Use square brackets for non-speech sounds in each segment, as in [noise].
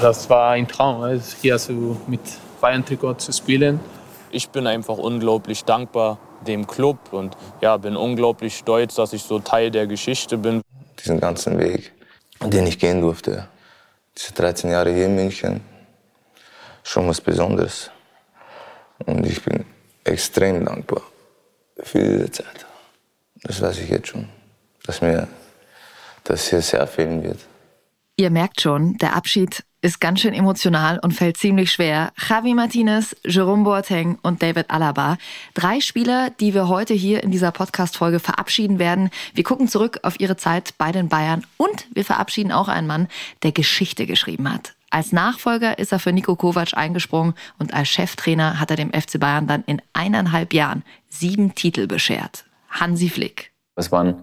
Das war ein Traum, also hier so mit Bayern-Trikot zu spielen. Ich bin einfach unglaublich dankbar dem Club und ja, bin unglaublich stolz, dass ich so Teil der Geschichte bin. Diesen ganzen Weg, den ich gehen durfte, diese 13 Jahre hier in München, schon was Besonderes. Und ich bin extrem dankbar für diese Zeit. Das weiß ich jetzt schon, dass mir das hier sehr fehlen wird. Ihr merkt schon, der Abschied ist ganz schön emotional und fällt ziemlich schwer. Javi Martinez, Jerome Boateng und David Alaba. Drei Spieler, die wir heute hier in dieser Podcast-Folge verabschieden werden. Wir gucken zurück auf ihre Zeit bei den Bayern und wir verabschieden auch einen Mann, der Geschichte geschrieben hat. Als Nachfolger ist er für Nico Kovac eingesprungen und als Cheftrainer hat er dem FC Bayern dann in eineinhalb Jahren sieben Titel beschert. Hansi Flick. Es waren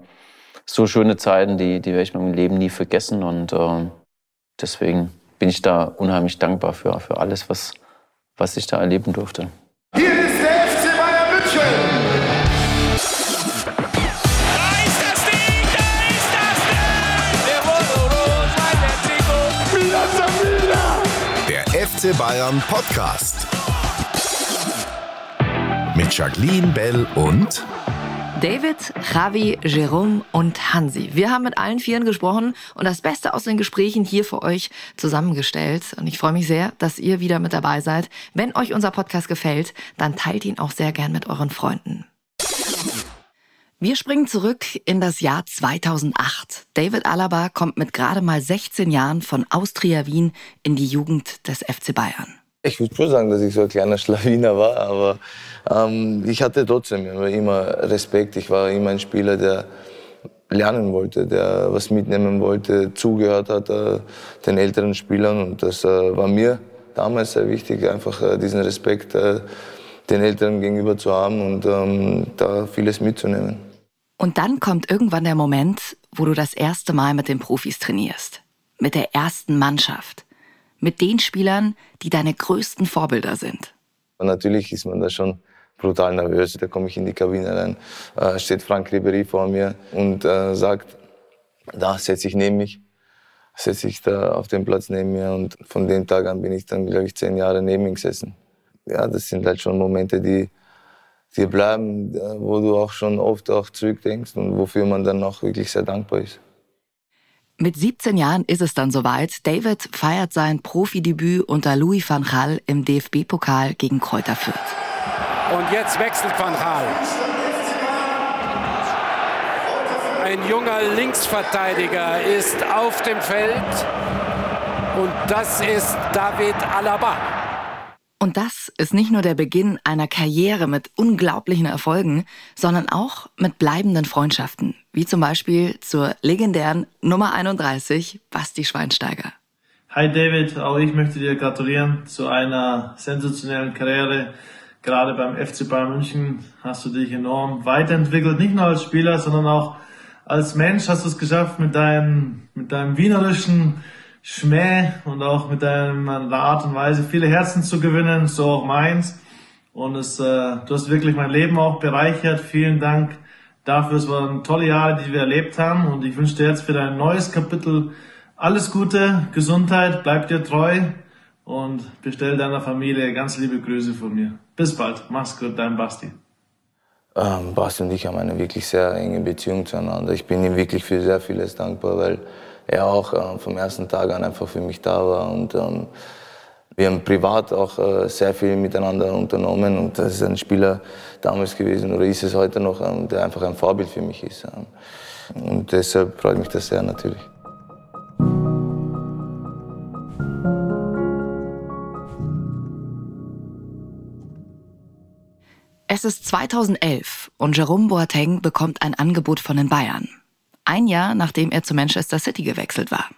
so schöne Zeiten, die, die werde ich meinem Leben nie vergessen und äh, deswegen bin ich da unheimlich dankbar für, für alles, was, was ich da erleben durfte. Hier ist der FC Bayern München. Der FC Bayern Podcast. Mit Jacqueline Bell und David, Javi, Jerome und Hansi. Wir haben mit allen Vieren gesprochen und das Beste aus den Gesprächen hier für euch zusammengestellt. Und ich freue mich sehr, dass ihr wieder mit dabei seid. Wenn euch unser Podcast gefällt, dann teilt ihn auch sehr gern mit euren Freunden. Wir springen zurück in das Jahr 2008. David Alaba kommt mit gerade mal 16 Jahren von Austria Wien in die Jugend des FC Bayern. Ich würde schon sagen, dass ich so ein kleiner [laughs] Schlawiner war, aber ähm, ich hatte trotzdem immer Respekt. Ich war immer ein Spieler, der lernen wollte, der was mitnehmen wollte, zugehört hat äh, den älteren Spielern. Und das äh, war mir damals sehr wichtig, einfach äh, diesen Respekt äh, den Älteren gegenüber zu haben und ähm, da vieles mitzunehmen. Und dann kommt irgendwann der Moment, wo du das erste Mal mit den Profis trainierst. Mit der ersten Mannschaft mit den Spielern, die deine größten Vorbilder sind? Natürlich ist man da schon brutal nervös. Da komme ich in die Kabine rein, äh, steht Frank Ribery vor mir und äh, sagt, da setze ich neben mich, setze ich da auf den Platz neben mir und von dem Tag an bin ich dann, glaube ich, zehn Jahre neben ihm gesessen. Ja, das sind halt schon Momente, die, die bleiben, äh, wo du auch schon oft auch zurückdenkst und wofür man dann auch wirklich sehr dankbar ist. Mit 17 Jahren ist es dann soweit. David feiert sein Profidebüt unter Louis van Gaal im DFB-Pokal gegen Kräuter Fürth. Und jetzt wechselt van Gaal. Ein junger Linksverteidiger ist auf dem Feld und das ist David Alaba. Und das ist nicht nur der Beginn einer Karriere mit unglaublichen Erfolgen, sondern auch mit bleibenden Freundschaften, wie zum Beispiel zur legendären Nummer 31, Basti Schweinsteiger. Hi David, auch ich möchte dir gratulieren zu einer sensationellen Karriere. Gerade beim FC Bayern München hast du dich enorm weiterentwickelt, nicht nur als Spieler, sondern auch als Mensch hast du es geschafft mit deinem, mit deinem wienerischen Schmäh und auch mit deiner Art und Weise viele Herzen zu gewinnen, so auch meins. Und es, äh, du hast wirklich mein Leben auch bereichert. Vielen Dank dafür. Es waren tolle Jahre, die wir erlebt haben. Und ich wünsche dir jetzt für dein neues Kapitel alles Gute, Gesundheit, bleib dir treu und bestell deiner Familie ganz liebe Grüße von mir. Bis bald. Mach's gut, dein Basti. Ähm, Basti und ich haben eine wirklich sehr enge Beziehung zueinander. Ich bin ihm wirklich für sehr vieles dankbar, weil er auch äh, vom ersten Tag an einfach für mich da war. Und ähm, wir haben privat auch äh, sehr viel miteinander unternommen. Und das ist ein Spieler damals gewesen oder ist es heute noch, ähm, der einfach ein Vorbild für mich ist. Ähm. Und deshalb freut mich das sehr natürlich. Es ist 2011 und Jerome Boateng bekommt ein Angebot von den Bayern. Ein Jahr nachdem er zu Manchester City gewechselt war.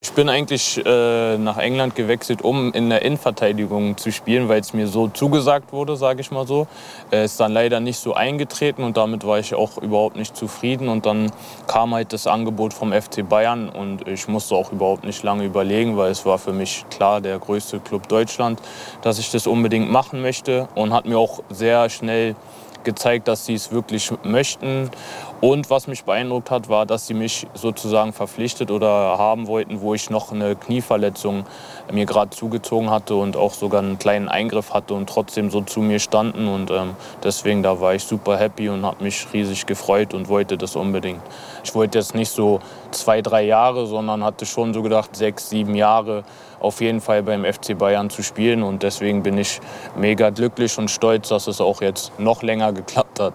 Ich bin eigentlich äh, nach England gewechselt, um in der Innenverteidigung zu spielen, weil es mir so zugesagt wurde, sage ich mal so. Er ist dann leider nicht so eingetreten und damit war ich auch überhaupt nicht zufrieden. Und dann kam halt das Angebot vom FC Bayern und ich musste auch überhaupt nicht lange überlegen, weil es war für mich klar der größte Club Deutschland, dass ich das unbedingt machen möchte und hat mir auch sehr schnell gezeigt, dass sie es wirklich möchten. Und was mich beeindruckt hat, war, dass sie mich sozusagen verpflichtet oder haben wollten, wo ich noch eine Knieverletzung mir gerade zugezogen hatte und auch sogar einen kleinen Eingriff hatte und trotzdem so zu mir standen. Und ähm, deswegen, da war ich super happy und habe mich riesig gefreut und wollte das unbedingt. Ich wollte jetzt nicht so zwei, drei Jahre, sondern hatte schon so gedacht, sechs, sieben Jahre auf jeden Fall beim FC Bayern zu spielen. Und deswegen bin ich mega glücklich und stolz, dass es auch jetzt noch länger geklappt hat.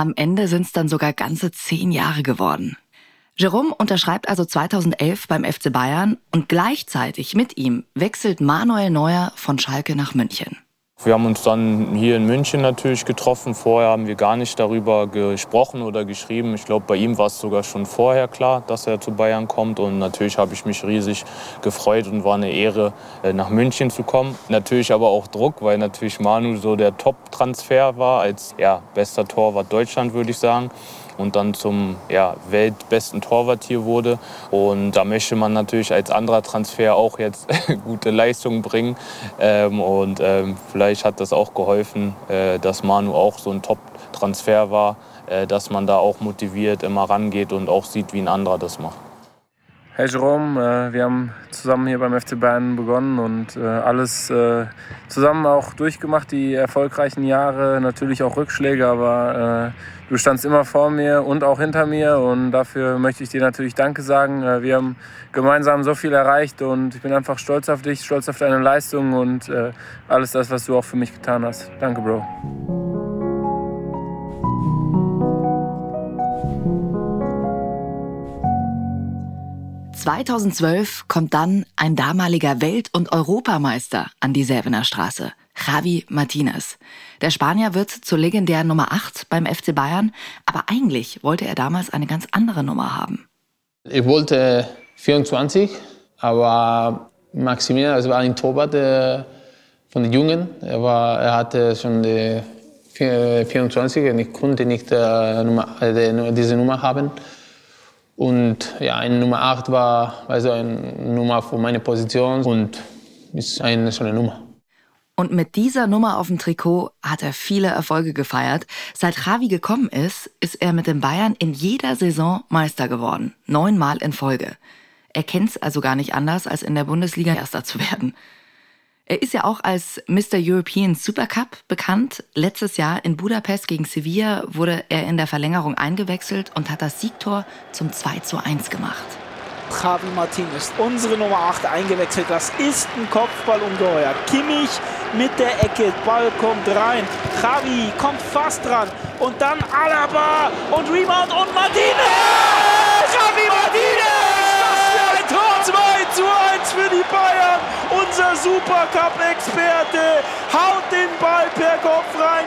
Am Ende sind es dann sogar ganze zehn Jahre geworden. Jerome unterschreibt also 2011 beim FC Bayern und gleichzeitig mit ihm wechselt Manuel Neuer von Schalke nach München. Wir haben uns dann hier in München natürlich getroffen. Vorher haben wir gar nicht darüber gesprochen oder geschrieben. Ich glaube, bei ihm war es sogar schon vorher klar, dass er zu Bayern kommt. Und natürlich habe ich mich riesig gefreut und war eine Ehre, äh, nach München zu kommen. Natürlich aber auch Druck, weil natürlich Manu so der Top-Transfer war als ja, bester Torwart Deutschland, würde ich sagen und dann zum ja, weltbesten Torwart hier wurde. Und da möchte man natürlich als anderer Transfer auch jetzt [laughs] gute Leistungen bringen. Ähm, und ähm, vielleicht hat das auch geholfen, äh, dass Manu auch so ein Top-Transfer war, äh, dass man da auch motiviert immer rangeht und auch sieht, wie ein anderer das macht. Hey Jerome, äh, wir haben zusammen hier beim FC Bayern begonnen und äh, alles äh, zusammen auch durchgemacht, die erfolgreichen Jahre, natürlich auch Rückschläge, aber du standst immer vor mir und auch hinter mir und dafür möchte ich dir natürlich Danke sagen. Wir haben gemeinsam so viel erreicht und ich bin einfach stolz auf dich, stolz auf deine Leistung und alles das, was du auch für mich getan hast. Danke, Bro. 2012 kommt dann ein damaliger Welt- und Europameister an die Säbener Straße, Javi Martinez. Der Spanier wird zur legendären Nummer 8 beim FC Bayern, aber eigentlich wollte er damals eine ganz andere Nummer haben. Ich wollte 24, aber Maximilian, das war ein Torwart äh, von den Jungen. Er, war, er hatte schon die 24 und ich konnte nicht äh, Nummer, äh, diese Nummer haben. Und ja, eine Nummer 8 war also eine Nummer für meine Position und ist eine schöne Nummer. Und mit dieser Nummer auf dem Trikot hat er viele Erfolge gefeiert. Seit Javi gekommen ist, ist er mit den Bayern in jeder Saison Meister geworden. Neunmal in Folge. Er kennt es also gar nicht anders, als in der Bundesliga Erster zu werden. Er ist ja auch als Mr. European Supercup bekannt. Letztes Jahr in Budapest gegen Sevilla wurde er in der Verlängerung eingewechselt und hat das Siegtor zum 2 zu 1 gemacht. Javi Martinez, unsere Nummer 8, eingewechselt. Das ist ein Kopfballungeheuer. Kimmich mit der Ecke, Ball kommt rein. Javi kommt fast dran. Und dann Alaba und Rebound und Martinez! Javi Martinez! Das ist ein Tor! 2 1 für die Bayern. Unser Supercup-Experte haut den Ball per Kopf rein.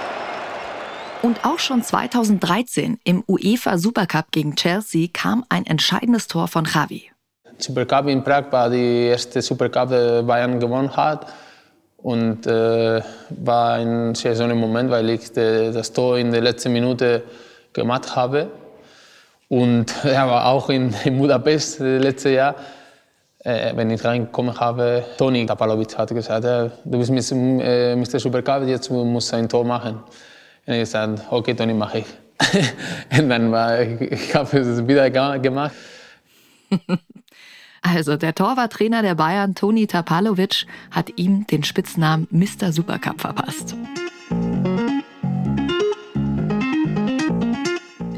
Und auch schon 2013 im UEFA Supercup gegen Chelsea kam ein entscheidendes Tor von Javi. Supercup in Prag war die erste Supercup, die Bayern gewonnen hat. Und äh, war ein sehr schöner Moment, weil ich de, das Tor in der letzten Minute gemacht habe. Und [laughs] er war auch in, in Budapest letztes Jahr äh, wenn ich reingekommen habe, Toni Tapalovic hat gesagt, äh, du bist Mr. Äh, Supercup, jetzt musst du ein Tor machen. Und ich gesagt, okay, Toni, mache ich. [laughs] und dann war ich, ich habe es wieder gemacht. [laughs] Also der Torwarttrainer der Bayern, Toni Tapalovic, hat ihm den Spitznamen Mr. Supercup verpasst.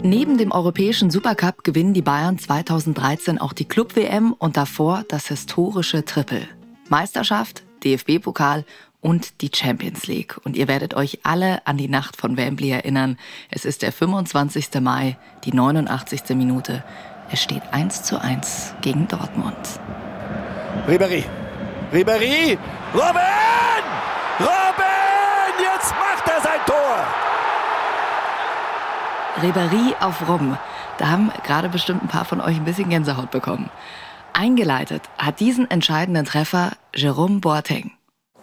Neben dem europäischen Supercup gewinnen die Bayern 2013 auch die Club-WM und davor das historische Triple. Meisterschaft, DFB-Pokal und die Champions League. Und ihr werdet euch alle an die Nacht von Wembley erinnern. Es ist der 25. Mai, die 89. Minute. Es steht 1 zu 1 gegen Dortmund. Ribéry. Ribéry. Robin! Robin! Jetzt macht er sein Tor! Reberie auf Robben. Da haben gerade bestimmt ein paar von euch ein bisschen Gänsehaut bekommen. Eingeleitet hat diesen entscheidenden Treffer Jerome Boateng.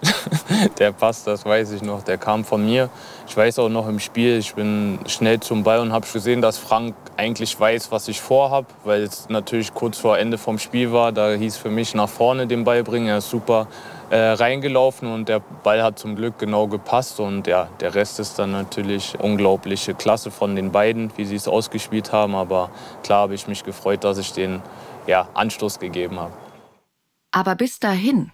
[laughs] der Pass, das weiß ich noch, der kam von mir. Ich weiß auch noch im Spiel, ich bin schnell zum Ball und habe gesehen, dass Frank eigentlich weiß, was ich vorhab, weil es natürlich kurz vor Ende vom Spiel war. Da hieß für mich nach vorne den Ball bringen. Er ist super äh, reingelaufen und der Ball hat zum Glück genau gepasst. Und ja, der Rest ist dann natürlich unglaubliche Klasse von den beiden, wie sie es ausgespielt haben. Aber klar habe ich mich gefreut, dass ich den ja, Anstoß gegeben habe. Aber bis dahin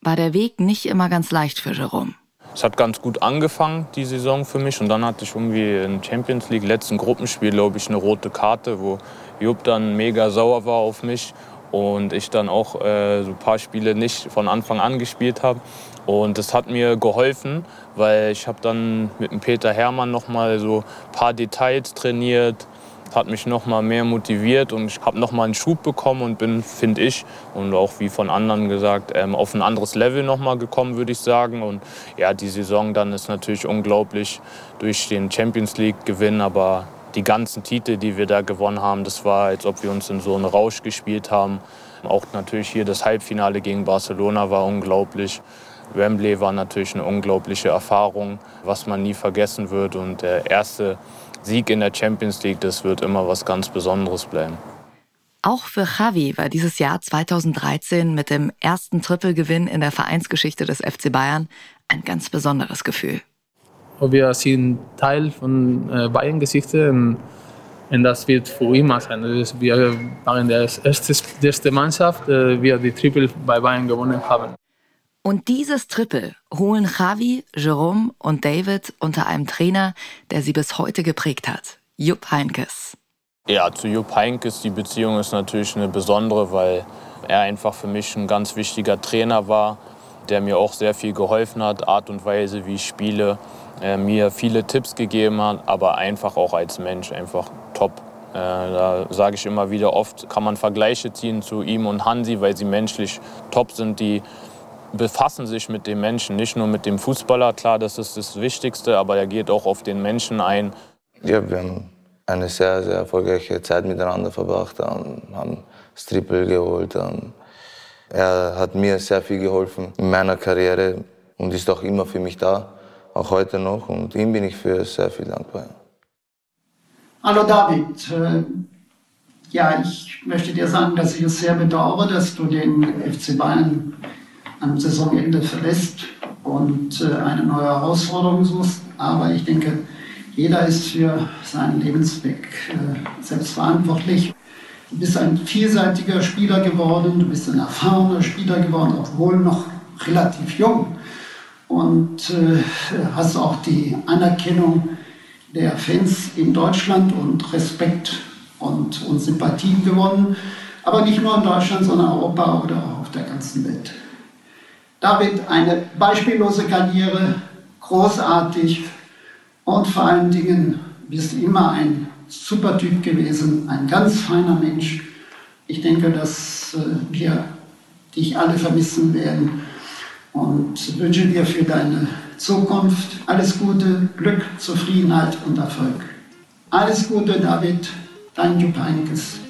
war der Weg nicht immer ganz leicht für Jerome. Es hat ganz gut angefangen, die Saison für mich. Und dann hatte ich irgendwie im Champions League letzten Gruppenspiel, glaube ich, eine rote Karte, wo Jupp dann mega sauer war auf mich und ich dann auch äh, so ein paar Spiele nicht von Anfang an gespielt habe. Und das hat mir geholfen, weil ich habe dann mit dem Peter Hermann noch mal so ein paar Details trainiert, hat mich noch mal mehr motiviert und ich habe noch mal einen Schub bekommen und bin, finde ich, und auch wie von anderen gesagt, ähm, auf ein anderes Level noch mal gekommen, würde ich sagen. Und ja, die Saison dann ist natürlich unglaublich durch den Champions League Gewinn, aber die ganzen Titel, die wir da gewonnen haben, das war, als ob wir uns in so einen Rausch gespielt haben. Auch natürlich hier das Halbfinale gegen Barcelona war unglaublich. Wembley war natürlich eine unglaubliche Erfahrung, was man nie vergessen wird. Und der erste Sieg in der Champions League, das wird immer was ganz Besonderes bleiben. Auch für Javi war dieses Jahr 2013 mit dem ersten Trippelgewinn in der Vereinsgeschichte des FC Bayern ein ganz besonderes Gefühl. Wir sind Teil von äh, Bayern-Geschichte und, und das wird für immer sein. Wir waren die erste, die erste Mannschaft, die wir die Triple bei Bayern gewonnen haben. Und dieses Triple holen Javi, Jerome und David unter einem Trainer, der sie bis heute geprägt hat, Jupp Heinkes. Ja, zu Jupp Heinkes, die Beziehung ist natürlich eine besondere, weil er einfach für mich ein ganz wichtiger Trainer war, der mir auch sehr viel geholfen hat, Art und Weise, wie ich spiele, äh, mir viele Tipps gegeben hat, aber einfach auch als Mensch einfach top. Äh, da sage ich immer wieder, oft kann man Vergleiche ziehen zu ihm und Hansi, weil sie menschlich top sind, die befassen sich mit dem Menschen, nicht nur mit dem Fußballer. Klar, das ist das Wichtigste, aber er geht auch auf den Menschen ein. Ja, wir haben eine sehr, sehr erfolgreiche Zeit miteinander verbracht, haben das Triple geholt. Er hat mir sehr viel geholfen in meiner Karriere und ist auch immer für mich da, auch heute noch. Und ihm bin ich für sehr viel dankbar. Hallo David. Äh, ja, ich möchte dir sagen, dass ich es sehr bedauere, dass du den FC Bayern am Saisonende verlässt und äh, eine neue Herausforderung suchst. Aber ich denke, jeder ist für seinen Lebensweg äh, selbst verantwortlich. Du bist ein vielseitiger Spieler geworden, du bist ein erfahrener Spieler geworden, obwohl noch relativ jung. Und äh, hast auch die Anerkennung der Fans in Deutschland und Respekt und, und Sympathien gewonnen. Aber nicht nur in Deutschland, sondern Europa oder auch auf der ganzen Welt. David eine beispiellose Karriere, großartig und vor allen Dingen bist immer ein super Typ gewesen, ein ganz feiner Mensch. Ich denke, dass äh, wir dich alle vermissen werden und wünsche dir für deine Zukunft alles Gute, Glück, Zufriedenheit und Erfolg. Alles Gute, David, dein Jupp Heynckes.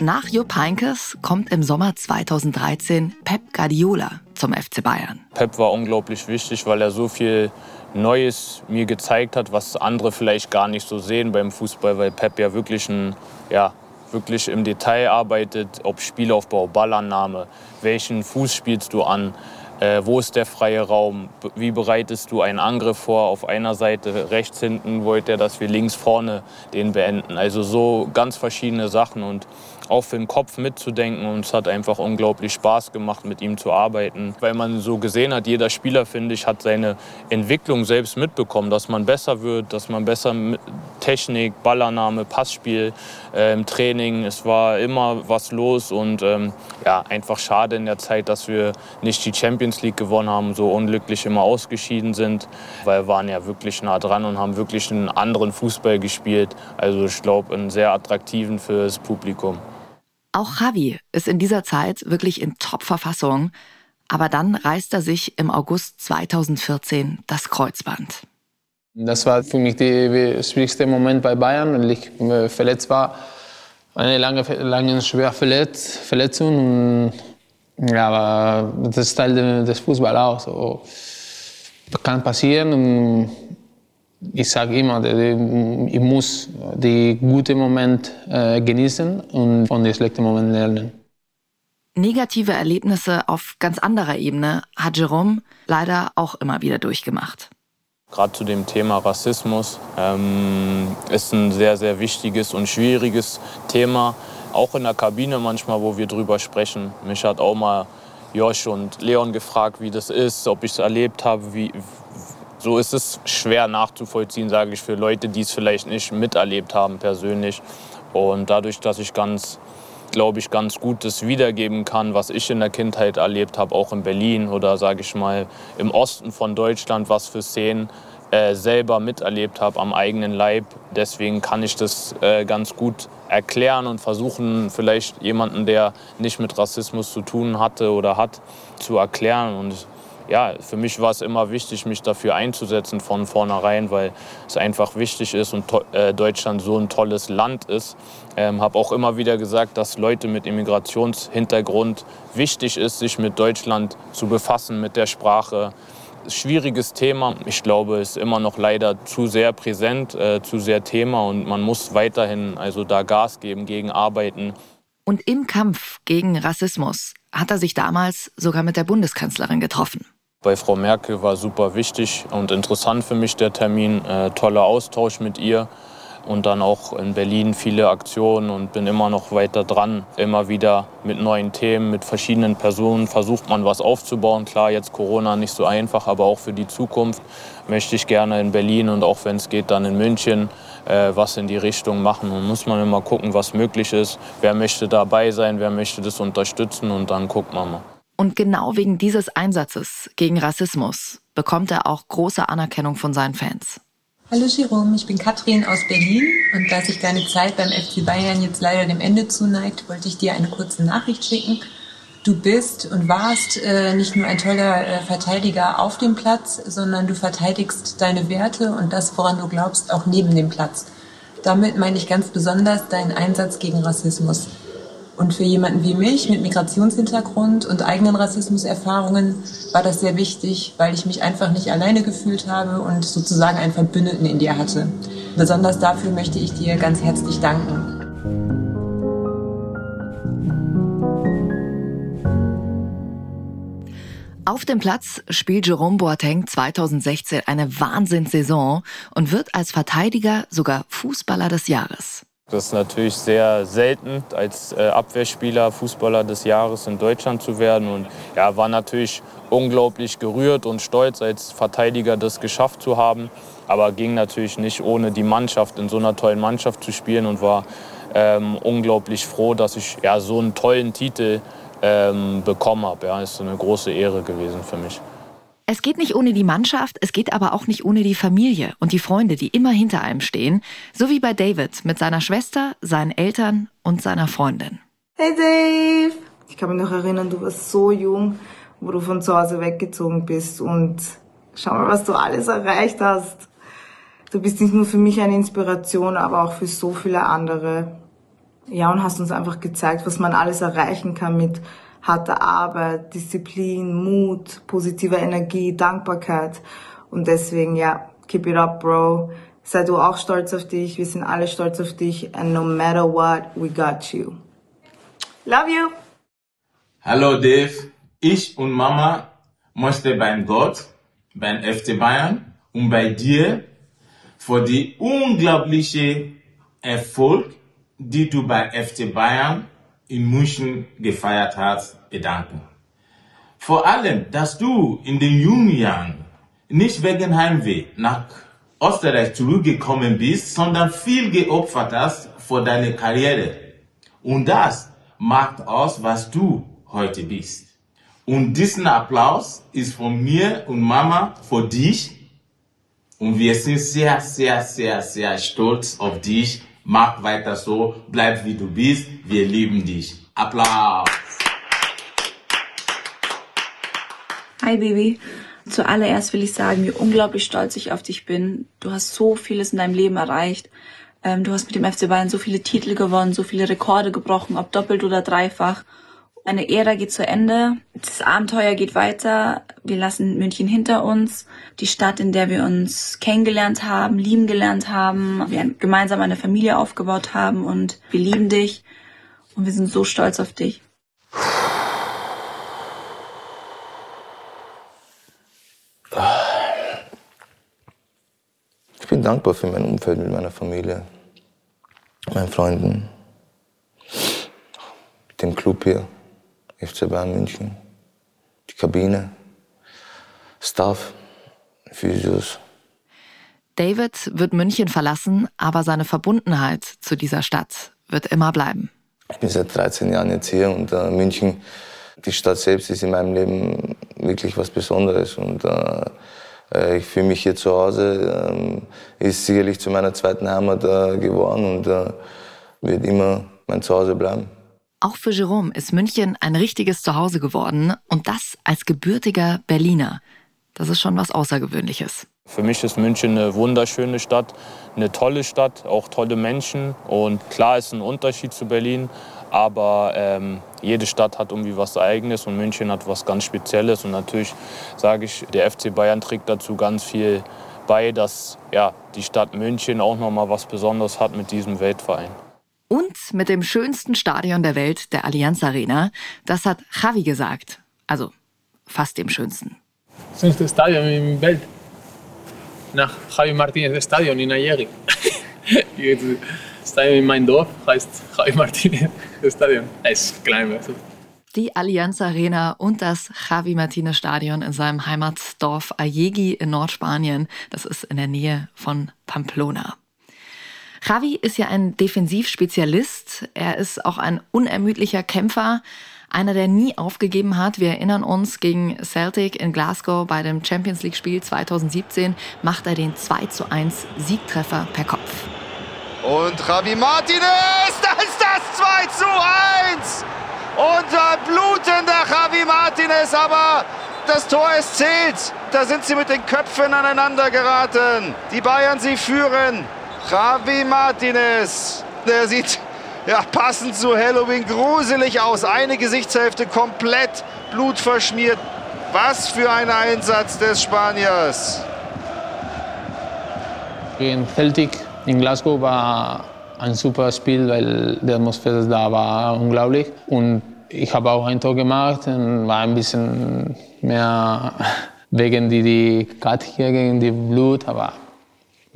Nach Jupp Heynckes kommt im Sommer 2013 Pep Guardiola zum FC Bayern. Pep war unglaublich wichtig, weil er so viel Neues mir gezeigt hat, was andere vielleicht gar nicht so sehen beim Fußball, weil Pep ja wirklich, ein, ja, wirklich im Detail arbeitet, ob Spielaufbau, Ballannahme, welchen Fuß spielst du an, äh, wo ist der freie Raum? Wie bereitest du einen Angriff vor? Auf einer Seite rechts hinten wollte er, dass wir links vorne den beenden. Also so ganz verschiedene Sachen und auch für den Kopf mitzudenken. Und es hat einfach unglaublich Spaß gemacht, mit ihm zu arbeiten. Weil man so gesehen hat, jeder Spieler, finde ich, hat seine Entwicklung selbst mitbekommen, dass man besser wird, dass man besser mit Technik, Ballannahme, Passspiel äh, im Training, es war immer was los und ähm, ja, einfach schade in der Zeit, dass wir nicht die Champions League gewonnen haben, so unglücklich immer ausgeschieden sind, weil wir waren ja wirklich nah dran und haben wirklich einen anderen Fußball gespielt. Also ich glaube, einen sehr attraktiven fürs Publikum. Auch Javi ist in dieser Zeit wirklich in Top-Verfassung, aber dann reißt er sich im August 2014 das Kreuzband. Das war für mich der schwierigste Moment bei Bayern, weil ich verletzt war. Eine lange, lange schwere Verletz, Verletzung. Ja, aber das ist Teil des Fußballs auch. So. Das kann passieren. Und ich sage immer, ich muss die guten Momente äh, genießen und von den schlechten Momenten lernen. Negative Erlebnisse auf ganz anderer Ebene hat Jerome leider auch immer wieder durchgemacht. Gerade zu dem Thema Rassismus ähm, ist ein sehr, sehr wichtiges und schwieriges Thema. Auch in der Kabine manchmal, wo wir drüber sprechen. Mich hat auch mal Josh und Leon gefragt, wie das ist, ob ich es erlebt habe. Wie, so ist es schwer nachzuvollziehen, sage ich, für Leute, die es vielleicht nicht miterlebt haben persönlich. Und dadurch, dass ich ganz glaube ich, ganz gut das wiedergeben kann, was ich in der Kindheit erlebt habe, auch in Berlin oder sage ich mal im Osten von Deutschland, was für Szenen äh, selber miterlebt habe am eigenen Leib. Deswegen kann ich das äh, ganz gut erklären und versuchen, vielleicht jemanden, der nicht mit Rassismus zu tun hatte oder hat, zu erklären. Und ja, für mich war es immer wichtig, mich dafür einzusetzen von vornherein, weil es einfach wichtig ist und äh, Deutschland so ein tolles Land ist. Ähm, habe auch immer wieder gesagt, dass Leute mit Immigrationshintergrund wichtig ist, sich mit Deutschland zu befassen, mit der Sprache. Schwieriges Thema. Ich glaube, es ist immer noch leider zu sehr präsent, äh, zu sehr Thema und man muss weiterhin also da Gas geben, gegen arbeiten. Und im Kampf gegen Rassismus hat er sich damals sogar mit der Bundeskanzlerin getroffen. Bei Frau Merkel war super wichtig und interessant für mich der Termin. Äh, toller Austausch mit ihr und dann auch in Berlin viele Aktionen und bin immer noch weiter dran. Immer wieder mit neuen Themen, mit verschiedenen Personen versucht man was aufzubauen. Klar, jetzt Corona nicht so einfach, aber auch für die Zukunft möchte ich gerne in Berlin und auch wenn es geht, dann in München äh, was in die Richtung machen. Und muss man immer gucken, was möglich ist. Wer möchte dabei sein, wer möchte das unterstützen und dann guckt man mal. Und genau wegen dieses Einsatzes gegen Rassismus bekommt er auch große Anerkennung von seinen Fans. Hallo Jerome, ich bin Katrin aus Berlin und da sich deine Zeit beim FC Bayern jetzt leider dem Ende zuneigt, wollte ich dir eine kurze Nachricht schicken. Du bist und warst äh, nicht nur ein toller äh, Verteidiger auf dem Platz, sondern du verteidigst deine Werte und das, woran du glaubst, auch neben dem Platz. Damit meine ich ganz besonders deinen Einsatz gegen Rassismus. Und für jemanden wie mich mit Migrationshintergrund und eigenen Rassismuserfahrungen war das sehr wichtig, weil ich mich einfach nicht alleine gefühlt habe und sozusagen einen Verbündeten in dir hatte. Besonders dafür möchte ich dir ganz herzlich danken. Auf dem Platz spielt Jerome Boateng 2016 eine Wahnsinnssaison und wird als Verteidiger sogar Fußballer des Jahres. Das ist natürlich sehr selten, als äh, Abwehrspieler Fußballer des Jahres in Deutschland zu werden. Und ja, war natürlich unglaublich gerührt und stolz, als Verteidiger das geschafft zu haben. Aber ging natürlich nicht ohne die Mannschaft, in so einer tollen Mannschaft zu spielen und war ähm, unglaublich froh, dass ich ja, so einen tollen Titel ähm, bekommen habe. Ja, ist eine große Ehre gewesen für mich. Es geht nicht ohne die Mannschaft, es geht aber auch nicht ohne die Familie und die Freunde, die immer hinter einem stehen. So wie bei David mit seiner Schwester, seinen Eltern und seiner Freundin. Hey Dave! Ich kann mich noch erinnern, du warst so jung, wo du von zu Hause weggezogen bist und schau mal, was du alles erreicht hast. Du bist nicht nur für mich eine Inspiration, aber auch für so viele andere. Ja, und hast uns einfach gezeigt, was man alles erreichen kann mit harte Arbeit, Disziplin, Mut, positive Energie, Dankbarkeit. Und deswegen, ja, keep it up, bro. Sei du auch stolz auf dich. Wir sind alle stolz auf dich. And no matter what, we got you. Love you. Hallo Dave. Ich und Mama möchte beim Gott, beim FC Bayern und bei dir für die unglaubliche Erfolg, die du bei FC Bayern in München gefeiert hast, bedanken. Vor allem, dass du in den jungen Jahren nicht wegen Heimweh nach Österreich zurückgekommen bist, sondern viel geopfert hast für deine Karriere. Und das macht aus, was du heute bist. Und diesen Applaus ist von mir und Mama für dich. Und wir sind sehr, sehr, sehr, sehr stolz auf dich Mach weiter so, bleib wie du bist. Wir lieben dich. Applaus. Hi Baby. Zuallererst will ich sagen, wie unglaublich stolz ich auf dich bin. Du hast so vieles in deinem Leben erreicht. Ähm, du hast mit dem FC Bayern so viele Titel gewonnen, so viele Rekorde gebrochen, ob doppelt oder dreifach. Eine Ära geht zu Ende, das Abenteuer geht weiter, wir lassen München hinter uns, die Stadt, in der wir uns kennengelernt haben, lieben gelernt haben, wir gemeinsam eine Familie aufgebaut haben und wir lieben dich und wir sind so stolz auf dich. Ich bin dankbar für mein Umfeld mit meiner Familie, meinen Freunden, dem Club hier, FC Bayern München, die Kabine, Staff, Physios. David wird München verlassen, aber seine Verbundenheit zu dieser Stadt wird immer bleiben. Ich bin seit 13 Jahren jetzt hier und äh, München, die Stadt selbst ist in meinem Leben wirklich was Besonderes und äh, äh, ich fühle mich hier zu Hause, ähm, ist sicherlich zu meiner zweiten Heimat äh, geworden und äh, wird immer mein Zuhause bleiben. Auch für Jerome ist München ein richtiges Zuhause geworden und das als gebürtiger Berliner. Das ist schon was Außergewöhnliches. Für mich ist München eine wunderschöne Stadt, eine tolle Stadt, auch tolle Menschen. Und klar ist ein Unterschied zu Berlin, aber ähm, jede Stadt hat irgendwie was Eigenes und München hat was ganz Spezielles. Und natürlich sage ich, der FC Bayern trägt dazu ganz viel bei, dass ja, die Stadt München auch noch mal was Besonderes hat mit diesem Weltverein. Und mit dem schönsten Stadion der Welt, der Allianz Arena. Das hat Javi gesagt. Also fast dem schönsten. Schönste Stadion in der Welt. Nach Javi Martinez Stadion in Ayeri. Das Stadion in [laughs] meinem Dorf heißt Javi Martinez Stadion. Es ist klein. Also. Die Allianz Arena und das Javi Martinez Stadion in seinem Heimatdorf Ayegi in Nordspanien. Das ist in der Nähe von Pamplona. Javi ist ja ein Defensivspezialist. Er ist auch ein unermüdlicher Kämpfer. Einer, der nie aufgegeben hat. Wir erinnern uns, gegen Celtic in Glasgow bei dem Champions League-Spiel 2017 macht er den 2 zu 1 Siegtreffer per Kopf. Und Javi Martinez, da ist das 2 zu 1! Unter blutender Javi Martinez, aber das Tor ist zählt. Da sind sie mit den Köpfen aneinander geraten. Die Bayern, sie führen. Javi Martinez, der sieht ja, passend zu Halloween gruselig aus. Eine Gesichtshälfte komplett blutverschmiert. Was für ein Einsatz des Spaniers. Gegen Celtic in Glasgow war ein super Spiel, weil die Atmosphäre da war unglaublich. Und ich habe auch ein Tor gemacht und war ein bisschen mehr [laughs] wegen die, Cut hier gegen die Blut. Aber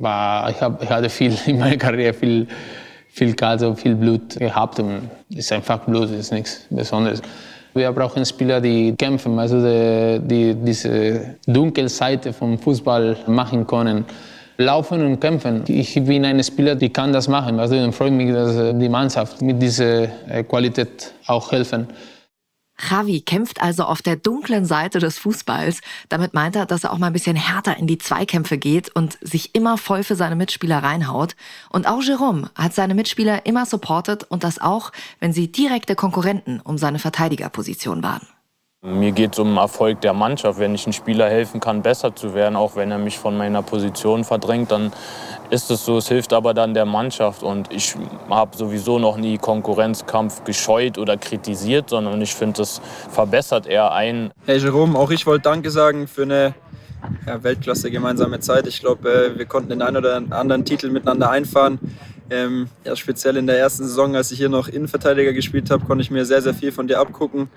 war, ich, hab, ich hatte viel [laughs] in meiner Karriere viel viel Karte, viel Blut gehabt und es ist einfach Blut, es ist nichts Besonderes. Wir brauchen Spieler, die kämpfen, also die, die diese dunkle Seite vom Fußball machen können. Laufen und kämpfen. Ich bin ein Spieler, die kann das machen. Also dann freut mich, dass die Mannschaft mit dieser Qualität auch helfen. Javi kämpft also auf der dunklen Seite des Fußballs. Damit meint er, dass er auch mal ein bisschen härter in die Zweikämpfe geht und sich immer voll für seine Mitspieler reinhaut. Und auch Jerome hat seine Mitspieler immer supportet und das auch, wenn sie direkte Konkurrenten um seine Verteidigerposition waren. Mir geht es um den Erfolg der Mannschaft. Wenn ich einem Spieler helfen kann, besser zu werden, auch wenn er mich von meiner Position verdrängt, dann ist es so. Es hilft aber dann der Mannschaft. Und ich habe sowieso noch nie Konkurrenzkampf gescheut oder kritisiert, sondern ich finde, das verbessert eher ein. Hey Jerome, auch ich wollte Danke sagen für eine ja, Weltklasse gemeinsame Zeit. Ich glaube, äh, wir konnten den einen oder anderen Titel miteinander einfahren. Ähm, ja, speziell in der ersten Saison, als ich hier noch Innenverteidiger gespielt habe, konnte ich mir sehr, sehr viel von dir abgucken.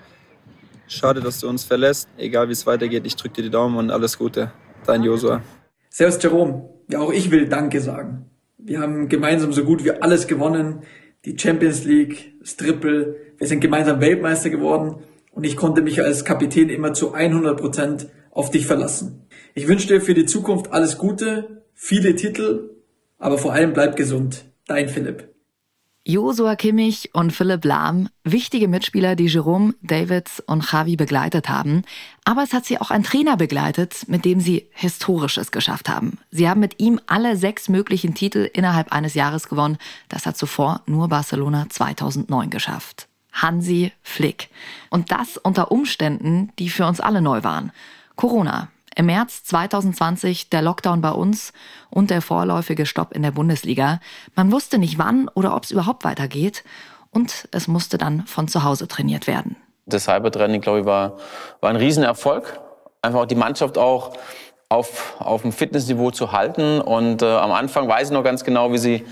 Schade, dass du uns verlässt. Egal wie es weitergeht, ich drücke dir die Daumen und alles Gute. Dein Josua. Servus Jerome. Ja, auch ich will Danke sagen. Wir haben gemeinsam so gut wie alles gewonnen. Die Champions League, das Triple. Wir sind gemeinsam Weltmeister geworden. Und ich konnte mich als Kapitän immer zu 100 Prozent auf dich verlassen. Ich wünsche dir für die Zukunft alles Gute, viele Titel, aber vor allem bleib gesund. Dein Philipp. Josua Kimmich und Philipp Lahm, wichtige Mitspieler, die Jerome, Davids und Javi begleitet haben. Aber es hat sie auch ein Trainer begleitet, mit dem sie Historisches geschafft haben. Sie haben mit ihm alle sechs möglichen Titel innerhalb eines Jahres gewonnen. Das hat zuvor nur Barcelona 2009 geschafft. Hansi Flick. Und das unter Umständen, die für uns alle neu waren. Corona, im März 2020 der Lockdown bei uns und der vorläufige Stopp in der Bundesliga. Man wusste nicht wann oder ob es überhaupt weitergeht und es musste dann von zu Hause trainiert werden. Das Cybertraining, glaube ich, war, war ein Riesenerfolg. Einfach auch die Mannschaft auch auf, auf dem Fitnessniveau zu halten. Und äh, am Anfang weiß ich noch ganz genau, wie sie,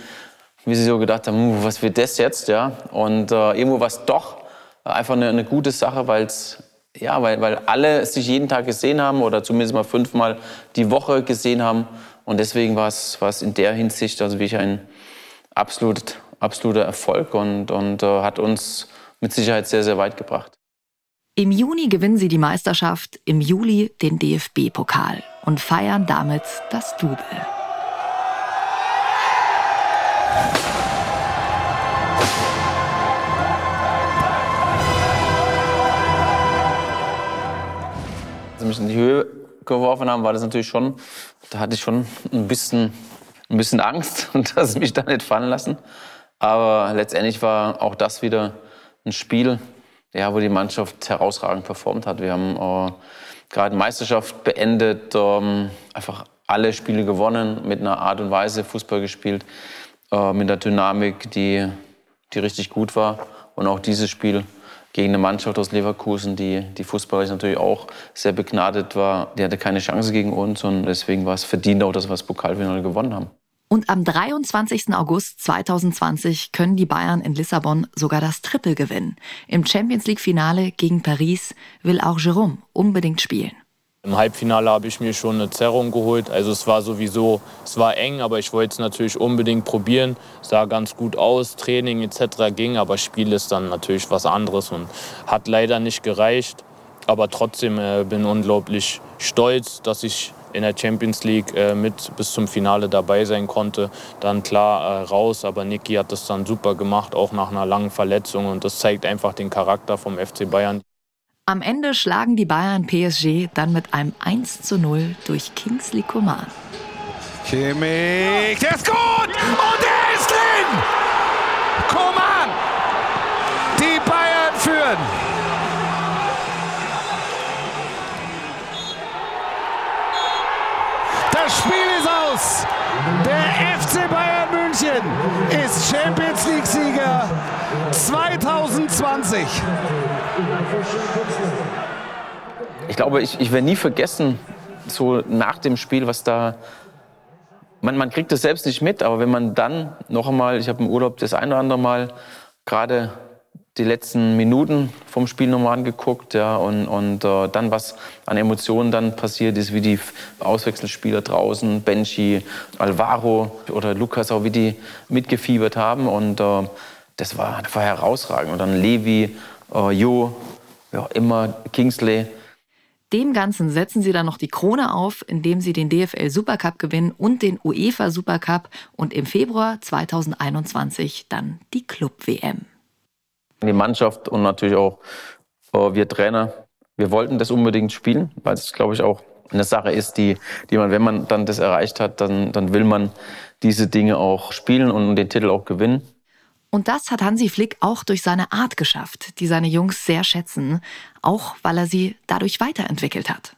wie sie so gedacht haben, was wird das jetzt? Ja? Und äh, irgendwo war es doch einfach eine, eine gute Sache, weil's, ja, weil, weil alle sich jeden Tag gesehen haben oder zumindest mal fünfmal die Woche gesehen haben. Und deswegen war es, in der Hinsicht also wirklich ein absolut, absoluter Erfolg und, und äh, hat uns mit Sicherheit sehr, sehr weit gebracht. Im Juni gewinnen sie die Meisterschaft, im Juli den DFB-Pokal und feiern damit das Double. Mich in die Höhe geworfen haben, war das natürlich schon, da hatte ich schon ein bisschen, ein bisschen Angst, [laughs] dass sie mich da nicht fallen lassen. Aber letztendlich war auch das wieder ein Spiel, ja, wo die Mannschaft herausragend performt hat. Wir haben äh, gerade Meisterschaft beendet, ähm, einfach alle Spiele gewonnen, mit einer Art und Weise Fußball gespielt, äh, mit einer Dynamik, die, die richtig gut war. Und auch dieses Spiel gegen eine Mannschaft aus Leverkusen, die, die fußballerisch natürlich auch sehr begnadet war, die hatte keine Chance gegen uns und deswegen war es verdient auch, dass wir das Pokalfinale gewonnen haben. Und am 23. August 2020 können die Bayern in Lissabon sogar das Triple gewinnen. Im Champions League-Finale gegen Paris will auch Jérôme unbedingt spielen. Im Halbfinale habe ich mir schon eine Zerrung geholt. Also es war sowieso, es war eng, aber ich wollte es natürlich unbedingt probieren. Es sah ganz gut aus, Training etc. ging, aber Spiel ist dann natürlich was anderes und hat leider nicht gereicht. Aber trotzdem äh, bin unglaublich stolz, dass ich in der Champions League äh, mit bis zum Finale dabei sein konnte. Dann klar äh, raus, aber Niki hat das dann super gemacht, auch nach einer langen Verletzung. Und das zeigt einfach den Charakter vom FC Bayern. Am Ende schlagen die Bayern PSG dann mit einem 1 zu 0 durch Kingsley Coman. Kimmich, der ist gut und der ist drin! Coman! Die Bayern führen! Das Spiel ist aus. Der FC Bayern München ist Champions League-Sieger 2020. Ich glaube, ich, ich werde nie vergessen, so nach dem Spiel, was da. Man, man kriegt das selbst nicht mit, aber wenn man dann noch einmal, ich habe im Urlaub das ein oder andere Mal gerade die letzten Minuten vom Spiel nochmal angeguckt, ja, und, und äh, dann was an Emotionen dann passiert ist, wie die Auswechselspieler draußen, Benji, Alvaro oder Lukas auch, wie die mitgefiebert haben und äh, das war, das war herausragend. Und dann Levi, äh, Jo, ja, immer Kingsley. Dem Ganzen setzen sie dann noch die Krone auf, indem sie den DFL Supercup gewinnen und den UEFA Supercup und im Februar 2021 dann die Club-WM. Die Mannschaft und natürlich auch äh, wir Trainer, wir wollten das unbedingt spielen, weil es, glaube ich, auch eine Sache ist, die, die man, wenn man dann das erreicht hat, dann, dann will man diese Dinge auch spielen und den Titel auch gewinnen. Und das hat Hansi Flick auch durch seine Art geschafft, die seine Jungs sehr schätzen, auch weil er sie dadurch weiterentwickelt hat.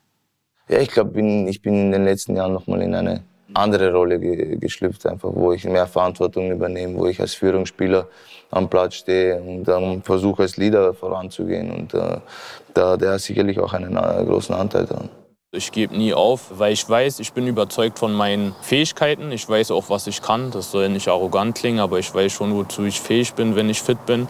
Ja, ich glaube, ich bin in den letzten Jahren noch mal in eine andere Rolle ge geschlüpft, einfach, wo ich mehr Verantwortung übernehme, wo ich als Führungsspieler am Platz stehe und ähm, versuche als Leader voranzugehen. Und äh, da der hat sicherlich auch einen äh, großen Anteil daran. Ich gebe nie auf, weil ich weiß, ich bin überzeugt von meinen Fähigkeiten. Ich weiß auch, was ich kann. Das soll nicht arrogant klingen, aber ich weiß schon, wozu ich fähig bin, wenn ich fit bin.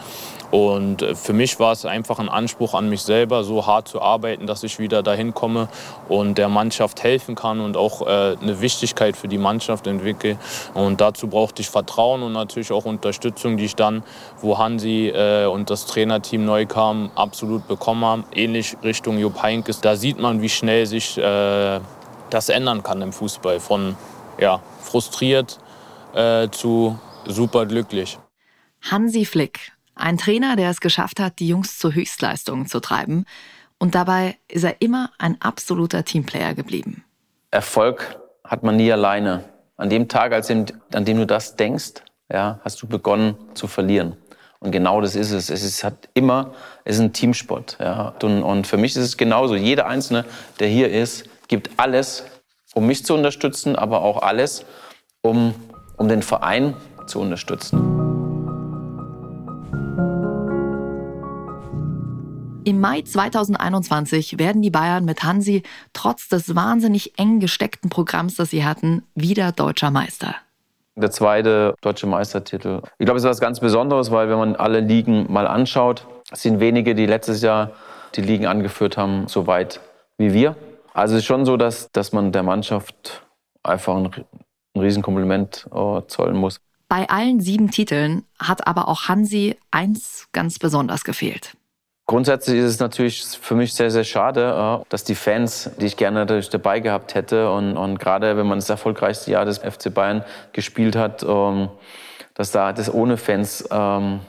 Und äh, für mich war es einfach ein Anspruch an mich selber, so hart zu arbeiten, dass ich wieder dahin komme und der Mannschaft helfen kann und auch äh, eine Wichtigkeit für die Mannschaft entwickle. Und dazu brauchte ich Vertrauen und natürlich auch Unterstützung, die ich dann, wo Hansi äh, und das Trainerteam neu kamen, absolut bekommen haben. Ähnlich Richtung Jupp Heynckes. Da sieht man, wie schnell sich das ändern kann im Fußball. Von ja, frustriert zu super glücklich. Hansi Flick, ein Trainer, der es geschafft hat, die Jungs zu Höchstleistungen zu treiben. Und dabei ist er immer ein absoluter Teamplayer geblieben. Erfolg hat man nie alleine. An dem Tag, an dem du das denkst, ja, hast du begonnen zu verlieren. Und genau das ist es. Es ist hat immer, es ist ein Teamsport. Ja. Und, und für mich ist es genauso. Jeder Einzelne, der hier ist, gibt alles, um mich zu unterstützen, aber auch alles, um, um den Verein zu unterstützen. Im Mai 2021 werden die Bayern mit Hansi trotz des wahnsinnig eng gesteckten Programms, das sie hatten, wieder deutscher Meister. Der zweite deutsche Meistertitel. Ich glaube, es ist was ganz Besonderes, weil wenn man alle Ligen mal anschaut, es sind wenige, die letztes Jahr die Ligen angeführt haben, so weit wie wir. Also es ist schon so, dass, dass man der Mannschaft einfach ein, ein Riesenkompliment äh, zollen muss. Bei allen sieben Titeln hat aber auch Hansi eins ganz besonders gefehlt. Grundsätzlich ist es natürlich für mich sehr, sehr schade, dass die Fans, die ich gerne dabei gehabt hätte und, und gerade wenn man das erfolgreichste Jahr des FC Bayern gespielt hat, ähm, dass da das ohne Fans ähm,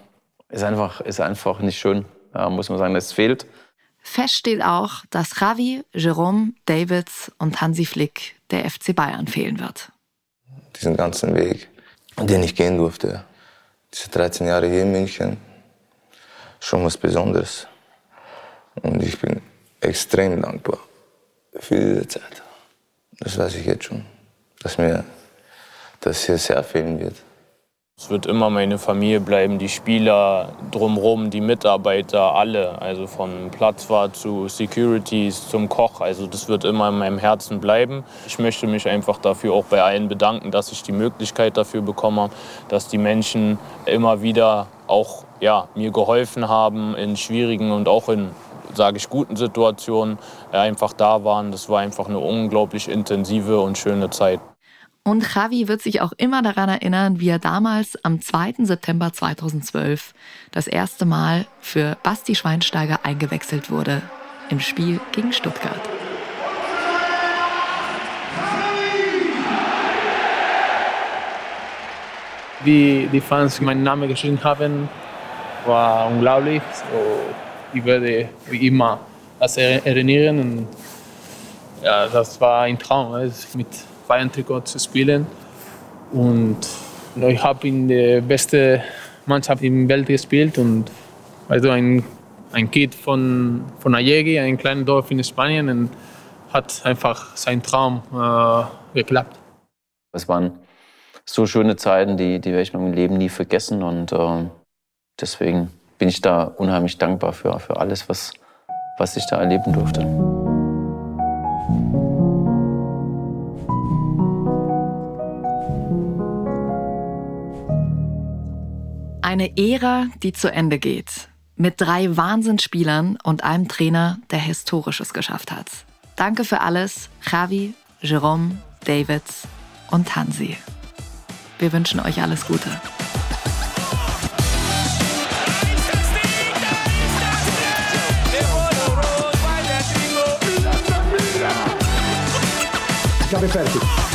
ist einfach, ist einfach nicht schön, muss man sagen, das fehlt. Fest steht auch, dass Javi, Jerome, Davids und Hansi Flick der FC Bayern fehlen wird. Diesen ganzen Weg, den ich gehen durfte, diese 13 Jahre hier in München, schon was Besonderes. Und ich bin extrem dankbar für diese Zeit. Das weiß ich jetzt schon, dass mir das hier sehr fehlen wird. Es wird immer meine Familie bleiben, die Spieler drumherum, die Mitarbeiter, alle. Also von Platzwart zu Securities zum Koch. Also das wird immer in meinem Herzen bleiben. Ich möchte mich einfach dafür auch bei allen bedanken, dass ich die Möglichkeit dafür bekomme, dass die Menschen immer wieder auch ja, mir geholfen haben in schwierigen und auch in sage ich, guten Situationen äh, einfach da waren. Das war einfach eine unglaublich intensive und schöne Zeit. Und Javi wird sich auch immer daran erinnern, wie er damals am 2. September 2012 das erste Mal für Basti Schweinsteiger eingewechselt wurde im Spiel gegen Stuttgart. Wie die Fans meinen Namen geschrieben haben, war unglaublich. So, ich werde wie immer das erinnern. Und ja, das war ein Traum, mit Bayern-Trikot zu spielen. Und ich habe in der besten Mannschaft in der Welt gespielt und also ein, ein Kind von, von Ayegi, ein kleines Dorf in Spanien, und hat einfach sein Traum äh, geklappt. Es waren so schöne Zeiten, die, die werde ich meinem Leben nie vergessen und äh, deswegen bin ich da unheimlich dankbar für, für alles, was, was ich da erleben durfte. Eine Ära, die zu Ende geht. Mit drei Wahnsinnsspielern und einem Trainer, der Historisches geschafft hat. Danke für alles, Javi, Jerome, Davids und Hansi. Wir wünschen euch alles Gute. Ich habe fertig.